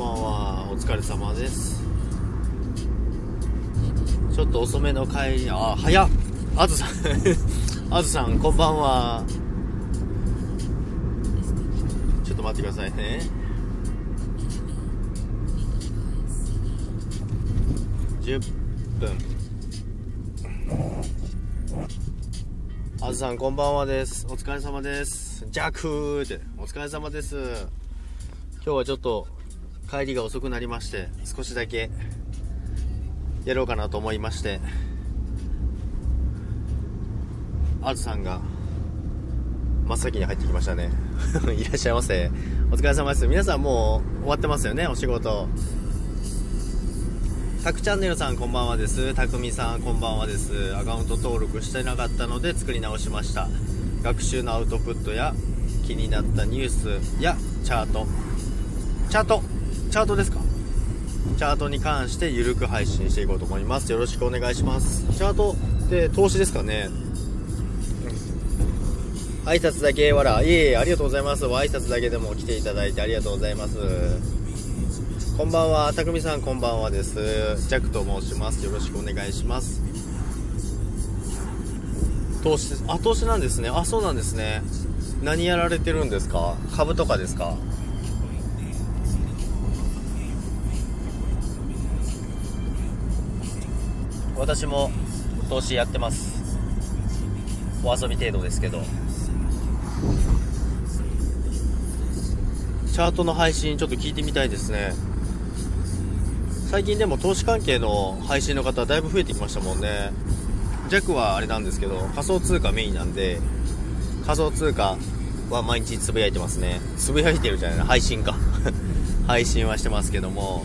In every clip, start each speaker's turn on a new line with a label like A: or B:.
A: ばんは。お疲れ様です。ちょっと遅めの帰りあ早っ。あずさん。あずさんこんばんは。ちょっと待ってくださいね。10分。あずさんこんばんはです。お疲れ様です。ジャクーって。お疲れ様です。今日はちょっと帰りが遅くなりまして少しだけやろうかなと思いましてあずさんが真っ先に入ってきましたね。いらっしゃいませ。お疲れ様です。皆さんもう終わってますよねお仕事。タクチャンネルさんこんばんはです。たくみさんこんばんはです。アカウント登録してなかったので作り直しました。学習のアウトプットや気になったニュースやチャート。チャート。チャートですか？チャートに関してゆるく配信していこうと思います。よろしくお願いします。チャートって投資ですかね？挨拶だけわらいえいえありがとうございます。挨拶だけでも来ていただいてありがとうございます。こんばんは。たくみさんこんばんはです。ジャックと申します。よろしくお願いします。投資あ投資なんですね。あそうなんですね。何やられてるんですか？株とかですか？私も投資やってます。お遊び程度ですけど。チャートの配信ちょっと聞いてみたいですね。最近でも投資関係の配信の方だいぶ増えてきましたもんね。弱はあれなんですけど仮想通貨メインなんで仮想通貨は毎日つぶやいてますね。つぶやいてるじゃないな配信か。配信はしてますけども。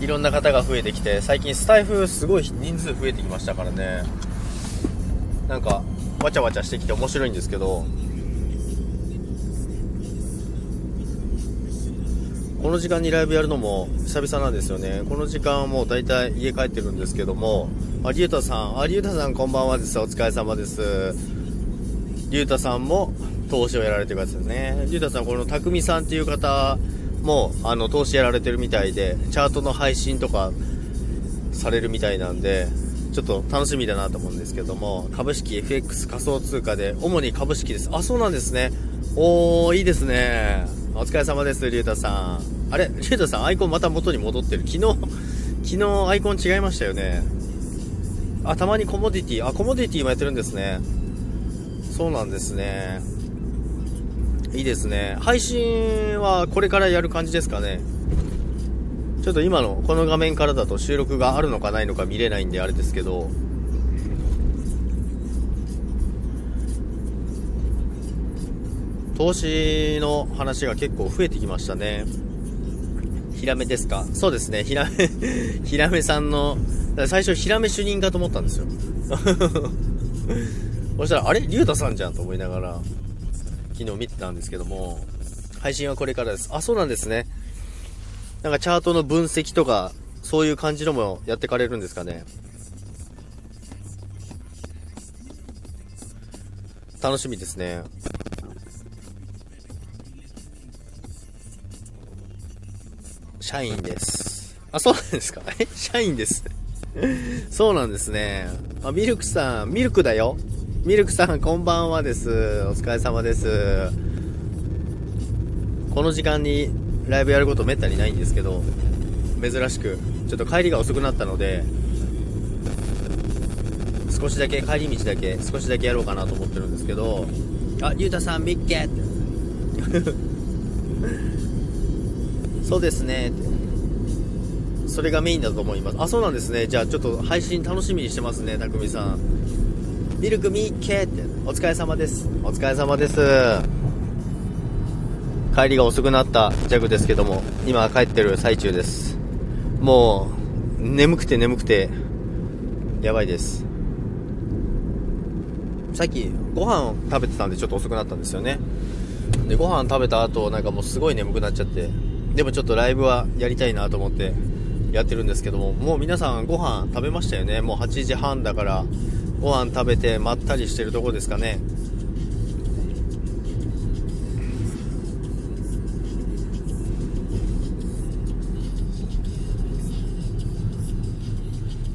A: いろんな方が増えてきて最近スタイフすごい人数増えてきましたからね。なんかわちゃわちゃしてきて面白いんですけどこの時間にライブやるのも久々なんですよね。この時間はもう大体家帰ってるんですけどもありゅうたさんありゅうたさんこんばんはです。お疲れ様です。りゅうたさんも投資をやられてる方ですね。りゅうたさんこのたくみさんっていう方もうあの投資やられてるみたいでチャートの配信とかされるみたいなんでちょっと楽しみだなと思うんですけども株式 FX 仮想通貨で主に株式です。あそうなんですね。おーいいですね。お疲れ様ですりゅうたさん。あれ？りゅうたさんアイコンまた元に戻ってる。昨日昨日アイコン違いましたよね。あたまにコモディティ。あコモディティもやってるんですね。そうなんですね。いいですね。配信はこれからやる感じですかね。ちょっと今のこの画面からだと収録があるのかないのか見れないんであれですけど。投資の話が結構増えてきましたね。ヒラメですか？そうですね。ヒラメ ヒラメさんの最初ヒラメ主任かと思ったんですよ。そしたらあれ？竜太さんじゃんと思いながら。昨日見てたんですけども配信はこれからです。あそうなんですね。なんかチャートの分析とかそういう感じのもやってかれるんですかね。楽しみですね。社員です。あそうなんですか？え？社員です。そうなんですね。あミルクさんミルクだよ。ミルクさんこんばんはです。お疲れ様です。この時間にライブやることめったにないんですけど珍しくちょっと帰りが遅くなったので少しだけ帰り道だけ少しだけやろうかなと思ってるんですけどあゆうたさんミッケそうですね。それがメインだと思います。あそうなんですね。じゃあちょっと配信楽しみにしてますねたくみさん。ミルクミッケって。お疲れ様です。お疲れ様です。帰りが遅くなったジャグですけども今帰ってる最中です。もう眠くて眠くてやばいです。さっきご飯食べてたんでちょっと遅くなったんですよね。でご飯食べた後なんかもうすごい眠くなっちゃってでもちょっとライブはやりたいなと思ってやってるんですけどももう皆さんご飯食べましたよね。もう8時半だからご飯食べてまったりしてるとこですかね。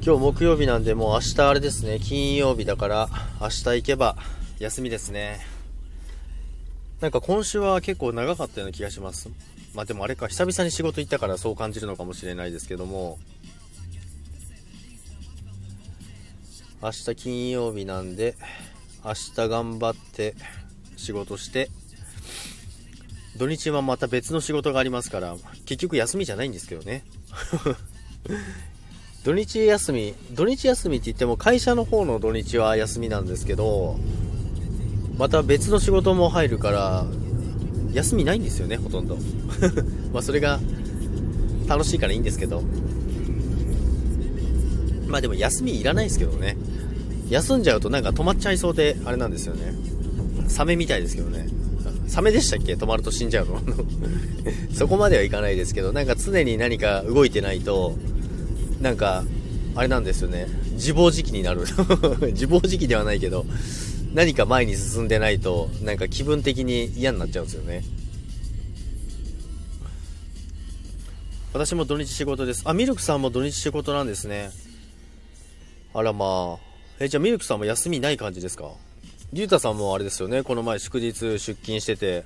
A: 今日木曜日なんでもう明日あれですね。金曜日だから明日行けば休みですね。なんか今週は結構長かったような気がします。まあでもあれか久々に仕事行ったからそう感じるのかもしれないですけども。明日金曜日なんで、明日頑張って仕事して、土日はまた別の仕事がありますから、結局休みじゃないんですけどね。土日休み、土日休みって言っても会社の方の土日は休みなんですけど、また別の仕事も入るから、休みないんですよね、ほとんど。まあそれが楽しいからいいんですけど。まあでも休みいらないですけどね。休んじゃうとなんか止まっちゃいそうで、あれなんですよね。サメみたいですけどね。サメでしたっけ？止まると死んじゃうの そこまではいかないですけど、なんか常に何か動いてないと、なんか、あれなんですよね。自暴自棄になる。自暴自棄ではないけど、何か前に進んでないと、なんか気分的に嫌になっちゃうんですよね。私も土日仕事です。あ、ミルクさんも土日仕事なんですね。あらまあ。え、じゃあミルクさんも休みない感じですか？リュウタさんもあれですよね？この前祝日出勤してて、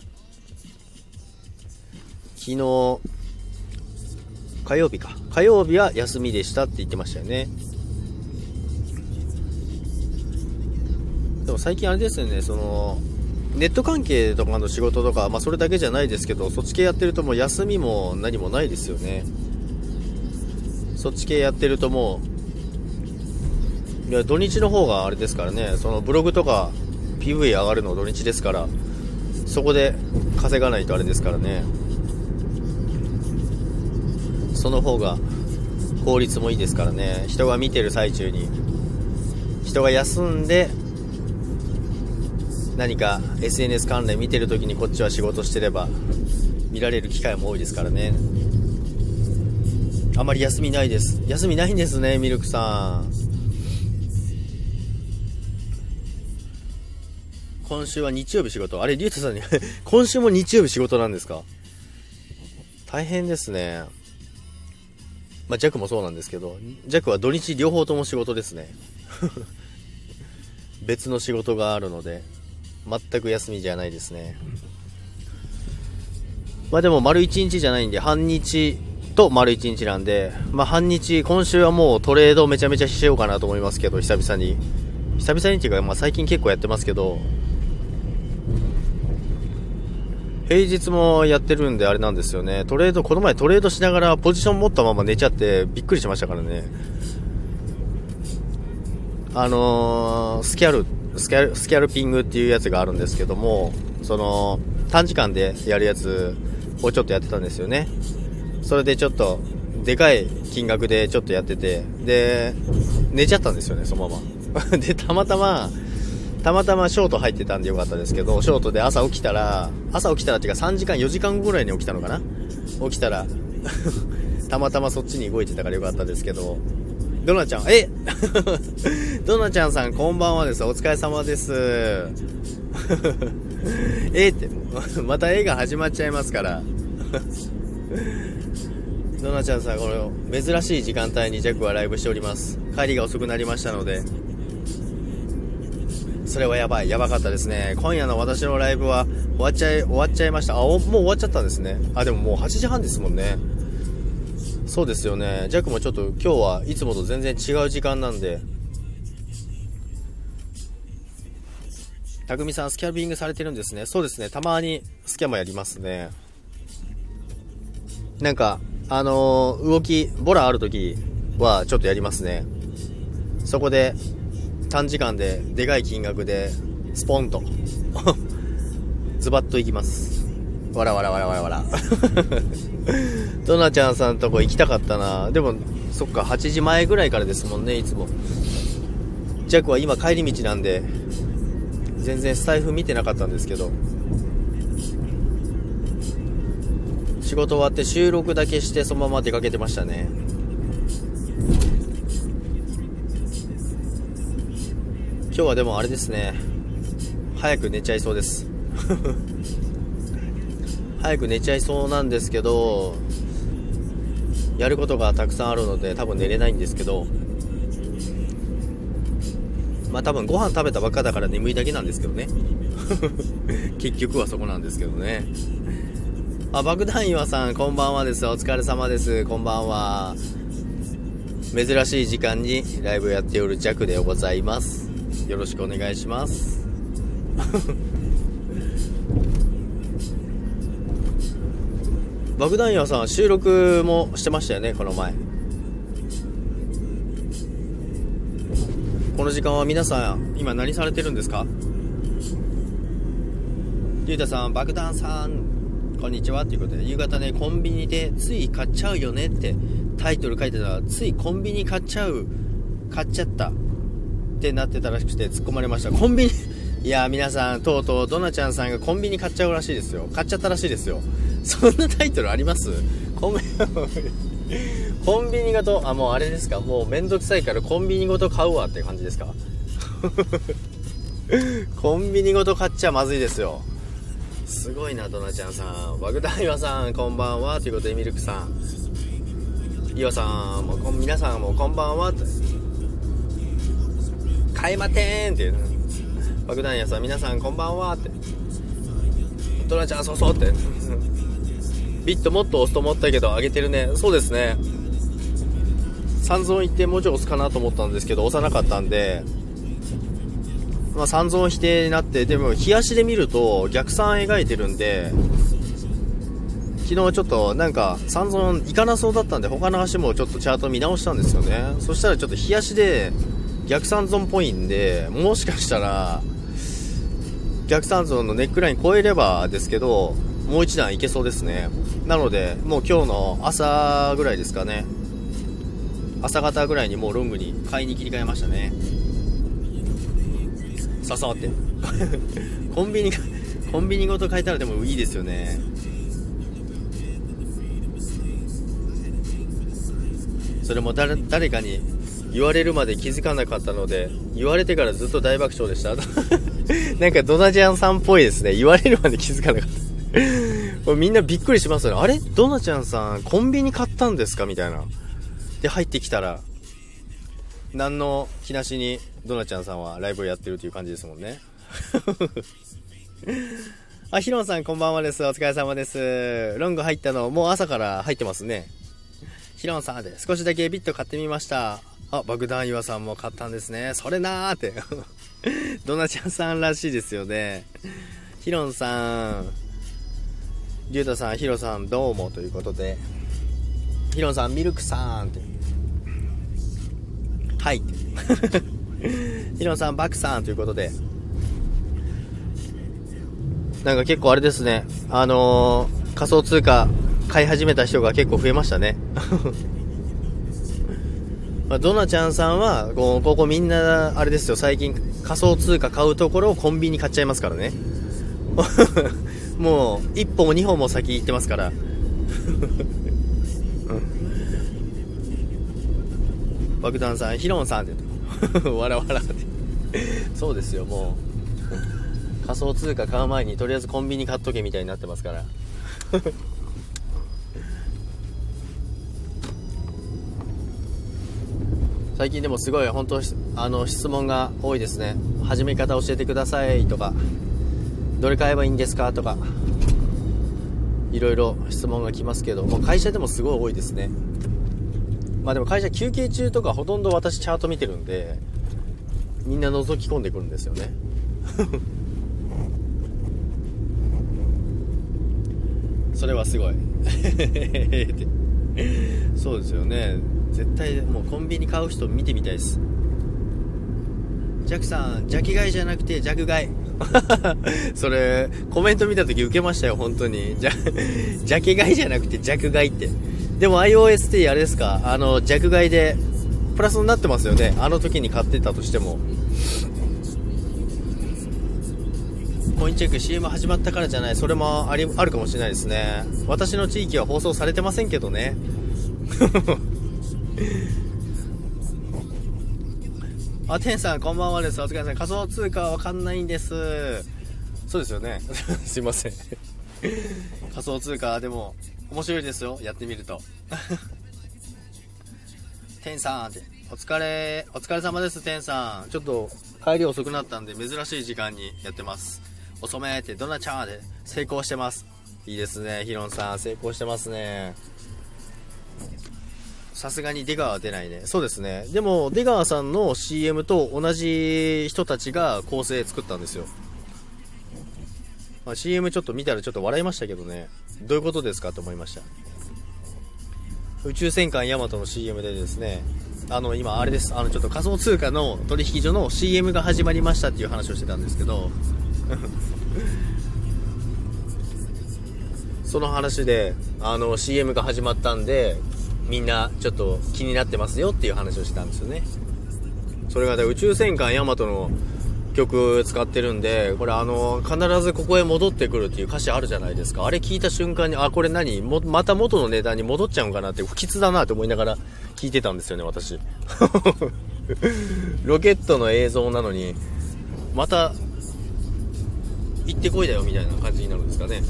A: 昨日、火曜日か。火曜日は休みでしたって言ってましたよね。でも最近あれですよね、その、ネット関係とかの仕事とか、まあそれだけじゃないですけど、そっち系やってるともう休みも何もないですよね。そっち系やってるともう、いや土日の方があれですからね、そのブログとか PV 上がるの土日ですから、そこで稼がないとあれですからね。その方が効率もいいですからね。人が見てる最中に人が休んで何か SNS 関連見てる時にこっちは仕事してれば見られる機会も多いですからね。あまり休みないです。休みないんですねミルクさん。今週は日曜日仕事あれリュウタさんに 今週も日曜日仕事なんですか？大変ですねまあ、弱もそうなんですけど、弱は土日両方とも仕事ですね。別の仕事があるので、全く休みじゃないですね。まあでも丸1日じゃないんで、半日と丸1日なんで、まあ半日、今週はもうトレードめちゃめちゃしようかなと思いますけど、久々に。久々にっていうか、まあ最近結構やってますけど、平日もやってるんであれなんですよね。トレード、この前トレードしながらポジション持ったまま寝ちゃってびっくりしましたからね。あのー、スキャル、スキャル、スキャルピングっていうやつがあるんですけども、その、短時間でやるやつをちょっとやってたんですよね。それでちょっと、でかい金額でちょっとやってて、で、寝ちゃったんですよね、そのまま。で、たまたま、たまたまショート入ってたんでよかったですけど、ショートで朝起きたら、朝起きたらっていうか3時間、4時間後ぐらいに起きたのかな？起きたら たまたまそっちに動いてたからよかったですけど、ドナちゃん、え ドナちゃんさんこんばんはです。お疲れ様です。えっ？て、また絵が始まっちゃいますから。ドナちゃんさん、この珍しい時間帯にジャックはライブしております。帰りが遅くなりましたので、それはやばい。やばかったですね。今夜の私のライブは終わっちゃい、終わっちゃいました。あ、もう終わっちゃったんですね。あ、でももう8時半ですもんね。そうですよね。ジャックもちょっと今日はいつもと全然違う時間なんで。たくみさん、スキャビングされてるんですね。そうですね。たまにスキャもやりますね。なんか、あのー、動き、ボラある時はちょっとやりますね。そこで、短時間ででかい金額でスポンと。ズバッといきます。わらわらわらわらわら。ドナちゃんさんとこ行きたかったな。でもそっか8時前ぐらいからですもんねいつも。ジャックは今帰り道なんで全然スタイフ見てなかったんですけど。仕事終わって収録だけしてそのまま出かけてましたね。今日はでもあれですね。早く寝ちゃいそうです。早く寝ちゃいそうなんですけどやることがたくさんあるので多分寝れないんですけどまあ多分ご飯食べたばっかだから眠いだけなんですけどね。結局はそこなんですけどね。あ爆弾岩さんこんばんはです。お疲れ様です。こんばんは。珍しい時間にライブやっておる弱でございます。よろしくお願いします。爆弾岩さん収録もしてましたよねこの前。この時間は皆さん今何されてるんですか？ゆうたさん爆弾さんこんにちは。ということで夕方ねコンビニでつい買っちゃうよねってタイトル書いてたらついコンビニ買っちゃう買っちゃった。ってなってたらしくて突っ込まれました。コンビニ いや皆さんとうとうドナちゃんさんがコンビニ買っちゃうらしいですよ。買っちゃったらしいですよ。そんなタイトルあります？コンビ コンビニごとあもうあれですか？もうめんどくさいからコンビニごと買うわって感じですか？コンビニごと買っちゃまずいですよ。すごいなドナちゃんさん。爆弾岩さんこんばんは。ということでミルクさん。岩さんもこ皆さんもこんばんはって。買えまてんっていう。爆弾屋さん皆さんこんばんはって。ドナちゃんそうそうって。ビットもっと押すと思ったけど上げてるね。そうですね。三尊行って文字押すかなと思ったんですけど押さなかったんで。まあ、三尊否定になってでも冷やしで見ると逆算描いてるんで昨日ちょっとなんか三尊いかなそうだったんで他の足もちょっとチャート見直したんですよね。そしたらちょっと冷やしで逆三尊っぽいんでもしかしたら逆三尊のネックライン超えればですけどもう一段いけそうですね。なのでもう今日の朝ぐらいですかね。朝方ぐらいにもうロングに買いに切り替えましたね。ささわって。コンビニコンビニごと変えたらでもいいですよね。それも誰誰かに言われるまで気づかなかったので言われてからずっと大爆笑でした。なんかドナジャンさんっぽいですね。言われるまで気づかなかった。みんなびっくりしますよね。あれ？ドナちゃんさんコンビニ買ったんですか？みたいな。で入ってきたら何の気なしにドナちゃんさんはライブをやってるという感じですもんね。あヒロンさんこんばんはです。お疲れ様です。ロング入ったのもう朝から入ってますね。ヒロンさんで少しだけビット買ってみました。あ、爆弾岩さんも買ったんですね。それなーって。ドナちゃんさんらしいですよね。ヒロンさん、リュウタさん、ヒロさん、どうもということで、ヒロンさん、ミルクさんって。はい。ヒロンさん、バクさんということで、なんか結構あれですね、あのー、仮想通貨買い始めた人が結構増えましたね。まあ、ドナちゃんさんは、こここみんな、あれですよ、最近仮想通貨買うところをコンビニ買っちゃいますからね。もう、1歩も2歩も先行ってますから。爆弾さん、ヒロンさんって、わらわらって。そうですよ、もう。仮想通貨買う前にとりあえずコンビニ買っとけみたいになってますから。最近でもすごい本当あの質問が多いですね。始め方教えてくださいとかどれ買えばいいんですかとかいろいろ質問が来ますけどもう会社でもすごい多いですね。まあでも会社休憩中とかほとんど私チャート見てるんでみんな覗き込んでくるんですよね。それはすごい。そうですよね絶対もうコンビニ買う人見てみたいですジャクさん、ジャケ買いじゃなくてジャク買い。それ、コメント見た時受けましたよ、本当に。ジャ、ジャケ買いじゃなくてジャク買いって。でも iOS ってあれですか？あの、ジャク買いで、プラスになってますよね。あの時に買ってたとしても。コインチェック CM 始まったからじゃない。それもあり、あるかもしれないですね。私の地域は放送されてませんけどね。あ、天さん、こんばんはです。お疲れ様仮想通貨わかんないんです。そうですよね。すいません。仮想通貨、でも、面白いですよ。やってみると。天さんって。お疲れ、お疲れ様です、天さん。ちょっと、帰り遅くなったんで、珍しい時間にやってます。遅めって、ドナチャーで成功してます。いいですね、ヒロンさん、成功してますね。さすがに出川は出ないね。そうですね。でも、出川さんの CM と同じ人たちが構成作ったんですよ。まあ、CM ちょっと見たらちょっと笑いましたけどね。どういうことですかと思いました。宇宙戦艦ヤマトの CM でですね、あの、今あれです。あの、ちょっと仮想通貨の取引所の CM が始まりましたっていう話をしてたんですけど、その話で、あの、CM が始まったんで、みんなちょっと気になってますよっていう話をしてたんですよね。それが、宇宙戦艦ヤマトの曲使ってるんで、これあの、必ずここへ戻ってくるっていう歌詞あるじゃないですか。あれ聞いた瞬間に、あ、これ何？も、また元の値段に戻っちゃうんかなって、不吉だなって思いながら聞いてたんですよね、私。ロケットの映像なのに、また、行ってこいだよみたいな感じになるんですかね。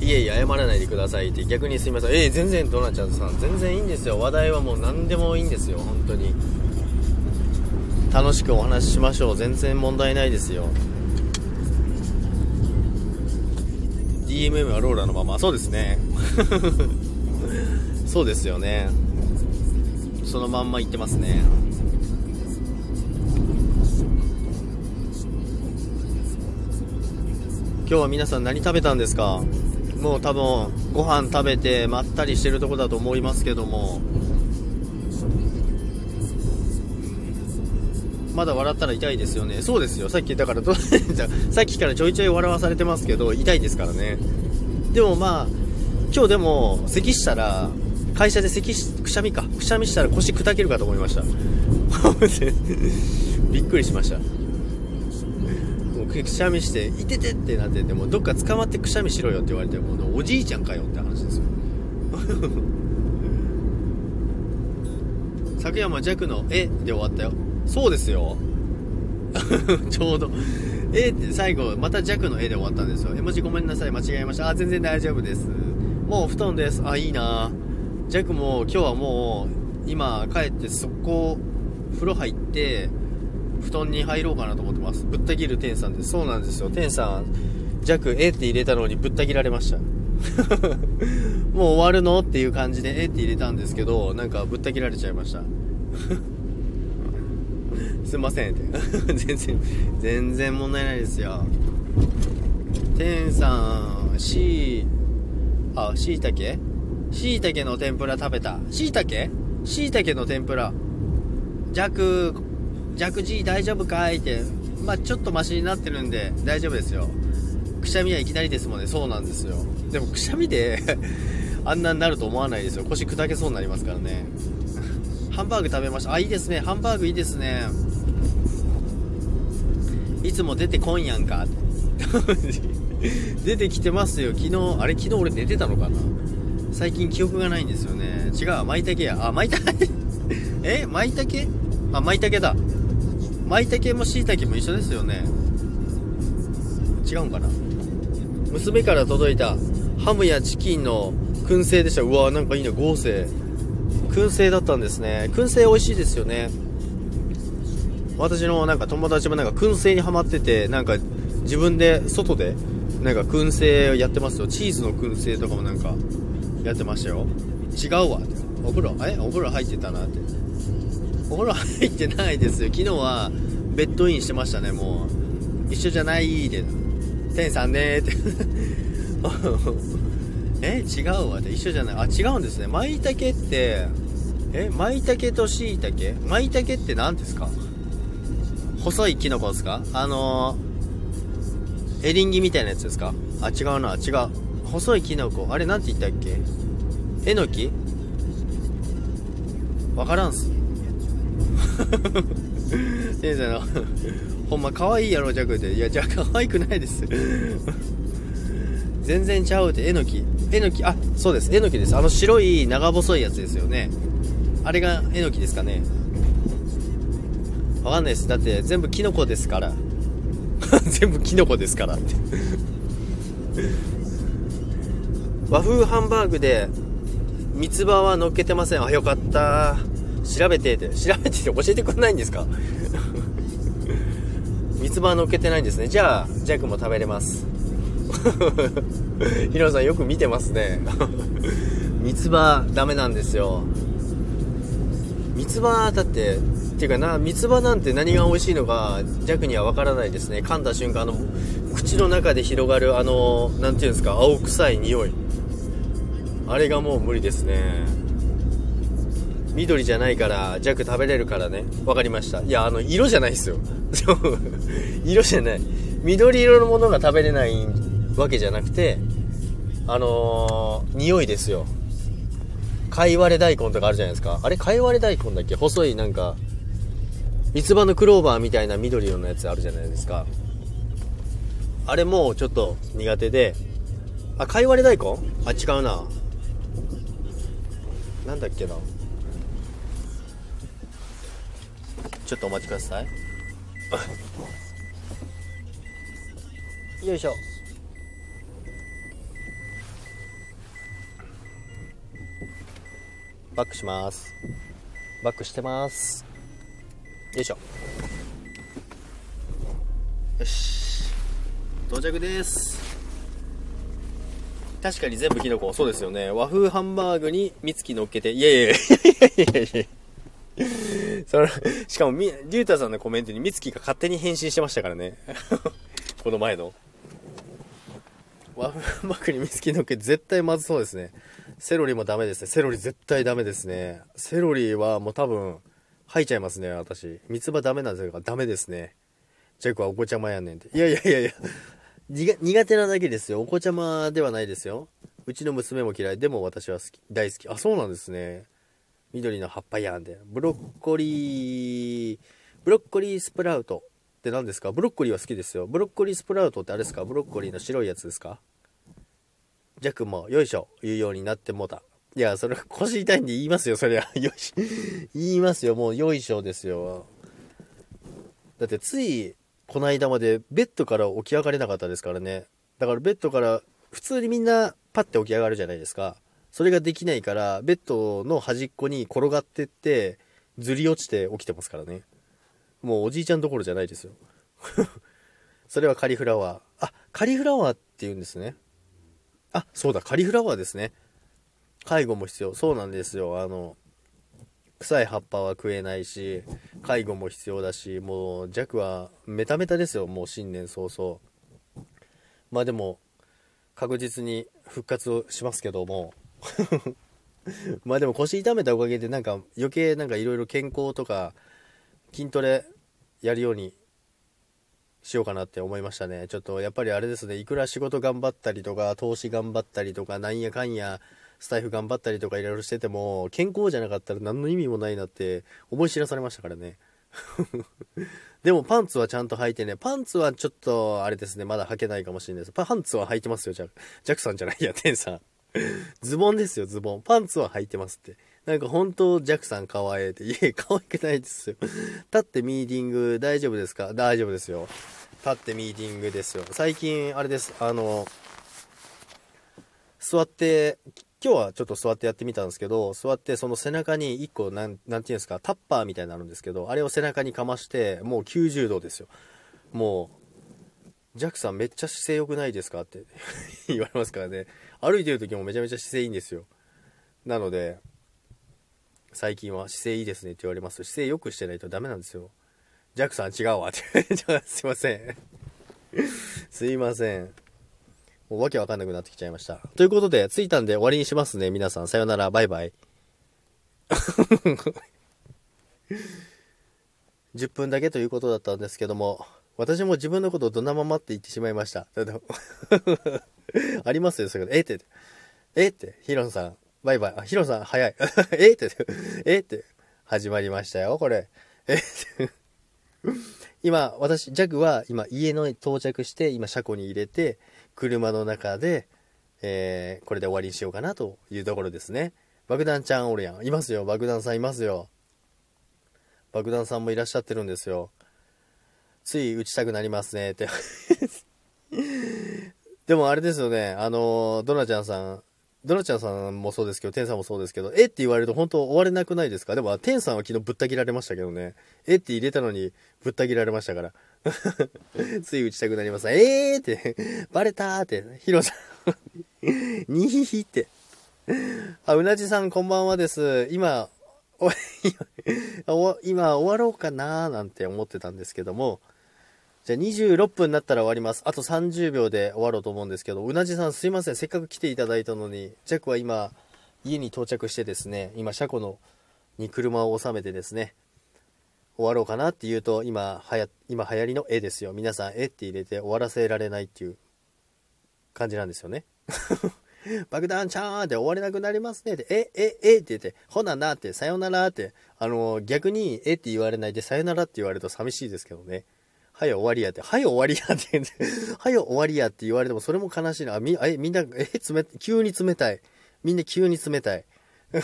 A: いえいえ、謝らないでくださいって逆にすいません。えー、全然ドナちゃんさん、全然いいんですよ。話題はもう何でもいいんですよ、本当に。楽しくお話ししましょう全然問題ないですよ DMM はローラのままそうですね そうですよねそのまんま言ってますね今日は皆さん何食べたんですか？もう多分ご飯食べてまったりしてるとこだと思いますけどもまだ笑ったら痛いですよね。そうですよ。さっき、だから、さっきからちょいちょい笑わされてますけど、痛いですからね。でもまあ、今日でも、咳したら、会社で咳し、くしゃみか。くしゃみしたら腰砕けるかと思いました。びっくりしました。くしゃみして、いててってなってて、もうどっか捕まってくしゃみしろよって言われてもう、おじいちゃんかよって話ですよ。昨夜も弱の絵で終わったよ。そうですよ。ちょうど。A って最後、また弱の絵で終わったんですよ。絵文字ごめんなさい、間違えました。あ、全然大丈夫です。もう布団です。あ、いいな弱も今日はもう、今帰って速攻、風呂入って、布団に入ろうかなと思ってます。ぶった切る天さんです。そうなんですよ。天さん、弱 A って入れたのにぶった切られました。もう終わるのっていう感じで A って入れたんですけど、なんかぶった切られちゃいました。すいませんって 全然全然問題ないですよ天さんしあしいたけ？しいたけの天ぷら食べた？しいたけ？しいたけの天ぷら弱弱 G 大丈夫かいってまあちょっとマシになってるんで大丈夫ですよ。くしゃみはいきなりですもんね。そうなんですよ。でもくしゃみで あんなになると思わないですよ。腰砕けそうになりますからね。ハンバーグ食べました。あいいですね。ハンバーグいいですね。いつも出てこんやんか。出てきてますよ。昨日あれ昨日俺寝てたのかな。最近記憶がないんですよね。違う舞茸や。あ舞茸？え？舞茸？あ舞茸だ。舞茸も椎茸も一緒ですよね。違うんかな。娘から届いたハムやチキンの燻製でした。うわなんかいいね合成燻製だったんですね。燻製美味しいですよね。私のなんか友達もなんか燻製にはまっててなんか自分で外でなんか燻製やってますよ。チーズの燻製とかもなんかやってましたよ。違うわ。ってお風呂え？お風呂入ってたなって。お風呂入ってないですよ。昨日はベッドインしてましたねもう。一緒じゃないって天さんねって。え違うわって。一緒じゃない。あ違うんですね。舞茸ってえ舞茸と椎茸？舞茸って何ですか？細いキノコですか？あのー、エリンギみたいなやつですか？あ、違うな、違う。細いキノコ。あれなんて言ったっけ？えのき？わからんす。先生の ほんま可愛いやろ、ジャクって。いや、じゃあ可愛くないです全然ちゃうって、えのき。えのき、あ、そうです、えのきです。あの白い長細いやつですよね。あれがえのきですかね。わかんないです。だって全部キノコですから。全部キノコですからって和風ハンバーグで三つ葉は乗っけてません。あ、よかった。調べてって調べてって教えてくんないんですか？三つ葉乗っけてないんですね。じゃあジャックも食べれます。ヒロさんよく見てますね。三つ葉ダメなんですよ。三つ葉だってっていうかな三つ葉なんて何が美味しいのか弱には分からないですね。噛んだ瞬間あの口の中で広がるあの何ていうんですか青臭い匂い。あれがもう無理ですね緑じゃないから弱食べれるからね。分かりました。いやあの色じゃないですよ。色じゃない。緑色のものが食べれないわけじゃなくてあのー、匂いですよ。かいわれ大根とかあるじゃないですか。あれかいわれ大根だっけ？細いなんか三つ葉のクローバーみたいな緑色のやつあるじゃないですか。あれもちょっと苦手で。あかいわれ大根？あ違うな。なんだっけな。ちょっとお待ちください。よいしょ。バックします。バックしてます。よいしょ。よし。到着です。確かに全部キノコ。そうですよね。和風ハンバーグに美月乗っけて。いやいやいやいやいやいやそれしかもみリュータさんのコメントに美月が勝手に返信してましたからね この前の和風ハンバーグに美月乗っけて絶対まずそうですねセロリもダメですね。セロリ絶対ダメですね。セロリはもう多分、吐いちゃいますね、私。三つ葉ダメなんですが、ダメですね。ジャックはお子ちゃまやねんって。いやいやいやいや、苦手なだけですよ。お子ちゃまではないですよ。うちの娘も嫌い。でも私は好き、大好き。あ、そうなんですね。緑の葉っぱやんで。ブロッコリー、ブロッコリースプラウトって何ですか？ブロッコリーは好きですよ。ブロッコリースプラウトってあれですか？ブロッコリーの白いやつですか？ジャックも、よいしょ、言うようになってもうた。いや、それ腰痛いんで言いますよ、そりゃ。よし。言いますよ、もう、よいしょですよ。だって、つい、この間までベッドから起き上がれなかったですからね。だからベッドから、普通にみんなパッて起き上がるじゃないですか。それができないから、ベッドの端っこに転がってって、ずり落ちて起きてますからね。もうおじいちゃんどころじゃないですよ。それはカリフラワー。あ、カリフラワーって言うんですね。あ、そうだ、カリフラワーですね。介護も必要。そうなんですよ。あの、臭い葉っぱは食えないし、介護も必要だし、もう弱はメタメタですよ。もう新年早々。まあでも、確実に復活をしますけども。まあでも腰痛めたおかげでなんか余計なんかいろいろ健康とか筋トレやるようにしようかなって思いましたね。ちょっとやっぱりあれですね、いくら仕事頑張ったりとか、投資頑張ったりとか、なんやかんや、スタイフ頑張ったりとかいろいろしてても、健康じゃなかったら何の意味もないなって思い知らされましたからね。でもパンツはちゃんと履いてね、パンツはちょっとあれですね、まだ履けないかもしれないです。パンツは履いてますよ、じゃ。ジャックさんじゃないや、テンさん。ズボンですよ、ズボン。パンツは履いてますって。なんか本当、ジャックさん可愛いって。いえ、可愛くないですよ。立ってミーティング大丈夫ですか？大丈夫ですよ。立ってミーティングですよ。最近、あれです。あの、座って、今日はちょっと座ってやってみたんですけど、座ってその背中に1個、なん、なんていうんですか、タッパーみたいになるんですけど、あれを背中にかまして、もう90度ですよ。もう、ジャックさんめっちゃ姿勢良くないですか？って 言われますからね。歩いてる時もめちゃめちゃ姿勢いいんですよ。なので、最近は姿勢いいですねって言われます。姿勢良くしてないとダメなんですよ。ジャックさん違うわって すいませんすいません。もうわけわかんなくなってきちゃいました。ということで、着いたんで終わりにしますね、皆さん。さよなら、バイバイ。10分だけということだったんですけども、私も自分のことをどなままって言ってしまいました。ありますよ、そういうこと。えって、えって、ヒロンさん、バイバイ。あ、ヒロンさん、早い。えって、えって、始まりましたよ、これ。えって。今、私、ジャグは今家の到着して、今車庫に入れて、車の中で、えー、これで終わりにしようかなというところですね。爆弾ちゃんおるやん。いますよ。爆弾さんいますよ。爆弾さんもいらっしゃってるんですよ。つい打ちたくなりますねって。でもあれですよね。あの、ドナちゃんさん、ドナちゃんさんもそうですけど、テンさんもそうですけど、えって言われると本当終われなくないですか？でも、テンさんは昨日ぶった切られましたけどね。えって入れたのにぶった切られましたから。つい打ちたくなります。えーって、バレたーって、ヒロさんにひひって。あ、うなじさんこんばんはです。今、今終わろうかなーなんて思ってたんですけども、じゃあ26分になったら終わります。あと30秒で終わろうと思うんですけど、うなじさんすいません。せっかく来ていただいたのに、ジャックは今、家に到着してですね、今、車庫のに車を収めてですね、終わろうかなっていうと、今、はや、今流行りの絵ですよ。皆さん、絵って入れて終わらせられないっていう感じなんですよね。爆弾ちゃーんって終われなくなりますねって、え、え、えって言って、ほななって、さよならって、あの、逆に、えって言われないで、さよならって言われると寂しいですけどね。はい、終わりやって、はい、終わりやって、はい、終わりやって言われても、それも悲しいな。あ、み、え、みんな、え、冷、急に冷たい。みんな急に冷たい。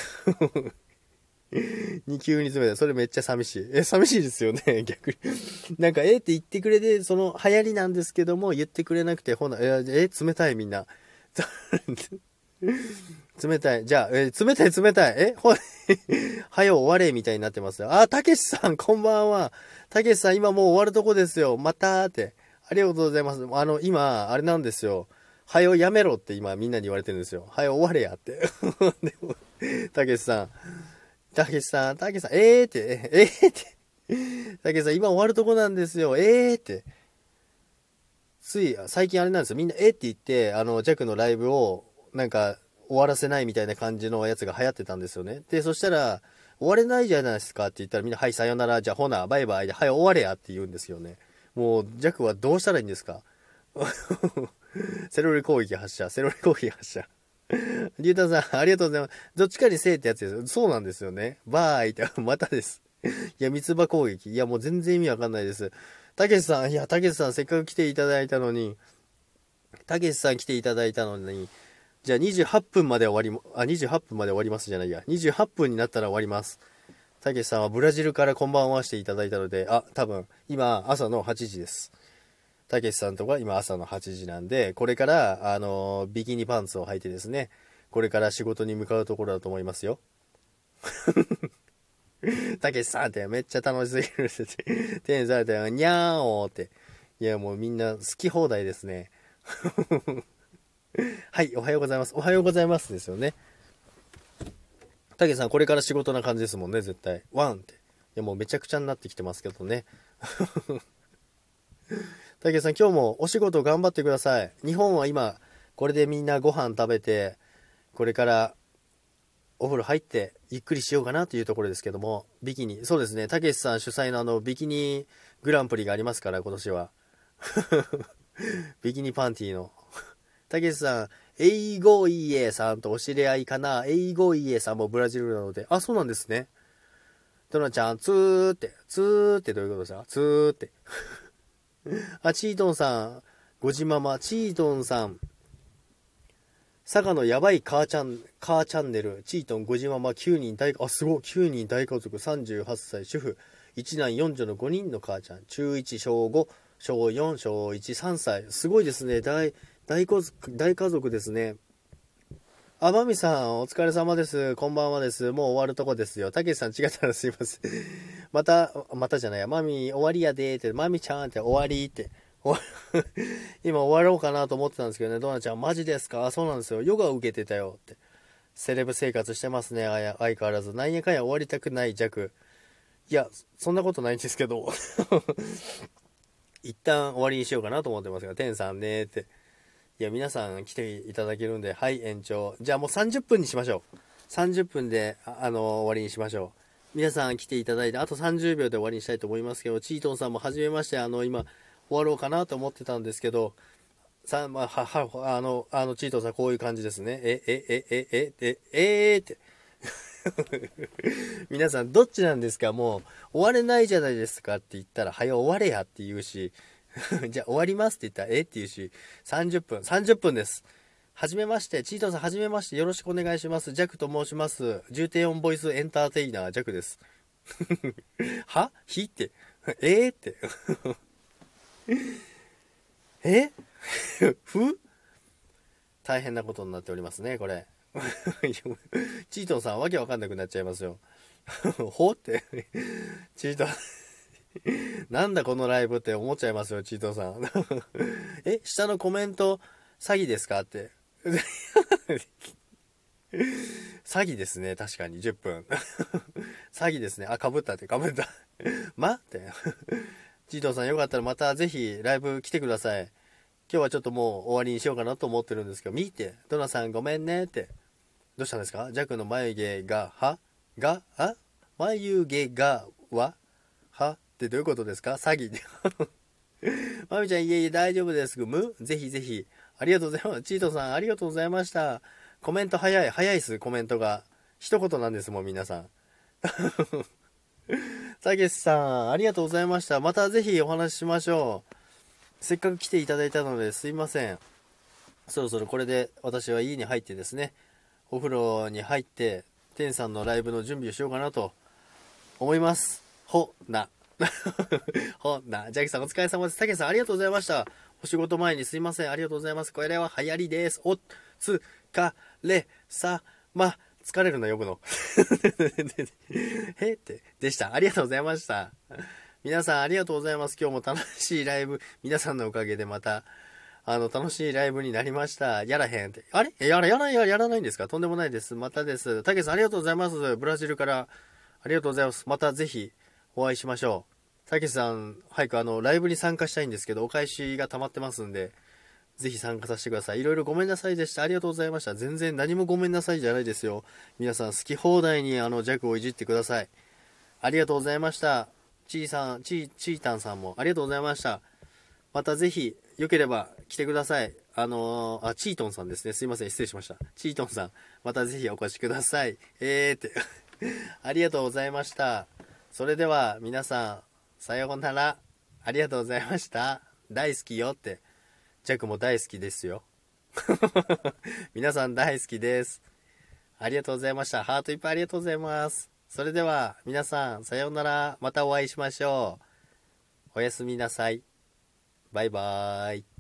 A: に急に冷たい。それめっちゃ寂しい。え、寂しいですよね、逆に。なんか、えって言ってくれて、その流行りなんですけども、言ってくれなくて、ほな、え、え冷たいみんな。冷たい。じゃあ、え冷たい冷たい。えほ、はよ終われみたいになってますよ。あ、たけしさん、こんばんは。たけしさん、今もう終わるとこですよ。またーって。ありがとうございます。あの、今、あれなんですよ。はよやめろって今みんなに言われてるんですよ。はよ終われやって。たけしさん。たけしさん、たけしさん、えーって、えーって。たけしさん、今終わるとこなんですよ。えーって。つい、最近あれなんですよ。みんな、えーって言って、あの、ジャックのライブを、なんか、終わらせないみたいな感じのやつが流行ってたんですよね。で、そしたら、終われないじゃないですかって言ったらみんな、はい、さよなら、じゃあほな、バイバイで、はい、終われやって言うんですよね。もう、ジャックはどうしたらいいんですか？セロリ攻撃発射、セロリ攻撃発射。リュウタさん、ありがとうございます。どっちかにせえってやつです。そうなんですよね。バーイって、またです。いや、三つ葉攻撃。いや、もう全然意味わかんないです。たけしさん、いや、たけしさん、せっかく来ていただいたのに、たけしさん来ていただいたのに、じゃあ28分まで終わり、あ、28分まで終わりますじゃないや。28分になったら終わります。たけしさんはブラジルからこんばんはしていただいたので、あ、多分、今、朝の8時です。たけしさんとか今朝の8時なんで、これから、あの、ビキニパンツを履いてですね、これから仕事に向かうところだと思いますよ。たけしさんってめっちゃ楽しすぎるって、手にされたよ、にゃーおーって。いや、もうみんな好き放題ですね。はい、おはようございます。おはようございますですよね。たけさん、これから仕事な感じですもんね、絶対。ワンって。いや、もうめちゃくちゃになってきてますけどね。たけさん、今日もお仕事頑張ってください。日本は今、これでみんなご飯食べて、これからお風呂入ってゆっくりしようかなというところですけども、ビキニ、そうですね、たけしさん主催のあの、ビキニグランプリがありますから、今年は。ビキニパンティーの。たけしさん、エイゴイエさんとお知り合いかな？エイゴイエさんもブラジルなので。あ、そうなんですね。トナちゃん、ツーって、ツーってどういうことですか？ツーって。あ、チートンさん、ごじママ、チートンさん、佐賀のやばい母ちゃん、母チャンネル、チートン、ごじママ、9人大、あ、すごい、9人大家族、38歳、主婦、1男4女の5人の母ちゃん、中1、小5、小4、小1、3歳、すごいですね、大、大家族、大家族ですね。あ、まみさん、お疲れ様です。こんばんはです。もう終わるとこですよ。たけしさん違ったらすいません。また、またじゃないや。まみ、終わりやでーって、まみちゃんって終わりって。今終わろうかなと思ってたんですけどね、ドナちゃん、マジですか？そうなんですよ。ヨガを受けてたよって。セレブ生活してますね、相変わらず。なんやかんや終わりたくない弱。いや、そんなことないんですけど。一旦終わりにしようかなと思ってますが、天さんねーって。いや、皆さん来ていただけるんで、はい、延長。じゃあもう30分にしましょう。30分で、あの、終わりにしましょう。皆さん来ていただいて、あと30秒で終わりにしたいと思いますけど、チートンさんもはじめまして、あの、今、終わろうかなと思ってたんですけど、さ、まあ、は、は、あの、あの、チートンさんこういう感じですね。え、え、え、え、え、え、えーって。皆さんどっちなんですか？もう終われないじゃないですかって言ったら、早終われやって言うし、じゃあ終わりますって言ったら、えって言うし、30分、30分です。はじめまして、チートさんはじめまして、よろしくお願いします。ジャクと申します。重低音ボイスエンターテイナー、ジャクです。は？ひって。えー、って。え？ふ？大変なことになっておりますね、これ。チートンさんわけわかんなくなっちゃいますよ。ほってチートン なんだこのライブって思っちゃいますよ、チートさん。え、下のコメント詐欺ですかって。詐欺ですね、確かに、10分。詐欺ですね。あ、かぶったって、かぶった。まって。チートさんよかったらまたぜひライブ来てください。今日はちょっともう終わりにしようかなと思ってるんですけど、見て、ドナさんごめんねって。どうしたんですか？ジャックの眉毛が、は？が、あ？眉毛が、は？ってどういうことですか？詐欺。まみちゃん、いえいえ、大丈夫です。む？ぜひぜひ。ありがとうございます。チートさん、ありがとうございました。コメント早い、早いっす、コメントが。一言なんですもん、皆さん。たけしさん、ありがとうございました。またぜひお話ししましょう。せっかく来ていただいたのですいません。そろそろこれで私は家に入ってですね、お風呂に入って、天さんのライブの準備をしようかなと思います。ほな。ほな。ジャッキさんお疲れ様です。たけさんありがとうございました。お仕事前にすいません。ありがとうございます。これは流行りです。おつかれさま。疲れるの呼ぶの。へって、でした。ありがとうございました。皆さんありがとうございます。今日も楽しいライブ、皆さんのおかげでまた、あの、楽しいライブになりました。やらへんって。あれ？やら、やらない、やらないんですか？とんでもないです。またです。たけさんありがとうございます。ブラジルから、ありがとうございます。またぜひ、お会いしましょう。たけしさん、早くあの、ライブに参加したいんですけど、お返しが溜まってますんで、ぜひ参加させてください。いろいろごめんなさいでした。ありがとうございました。全然何もごめんなさいじゃないですよ。皆さん好き放題にあの弱をいじってください。ありがとうございました。ちーさん、ちー、ちーたんさんもありがとうございました。またぜひ、よければ来てください。あのー、あ、チートンさんですね。すいません。失礼しました。チートンさん、またぜひお越しください。えーって。ありがとうございました。それでは、皆さん、さようなら。ありがとうございました。大好きよって。ジャックも大好きですよ。皆さん大好きです。ありがとうございました。ハートいっぱいありがとうございます。それでは皆さんさようなら。またお会いしましょう。おやすみなさい。バイバーイ。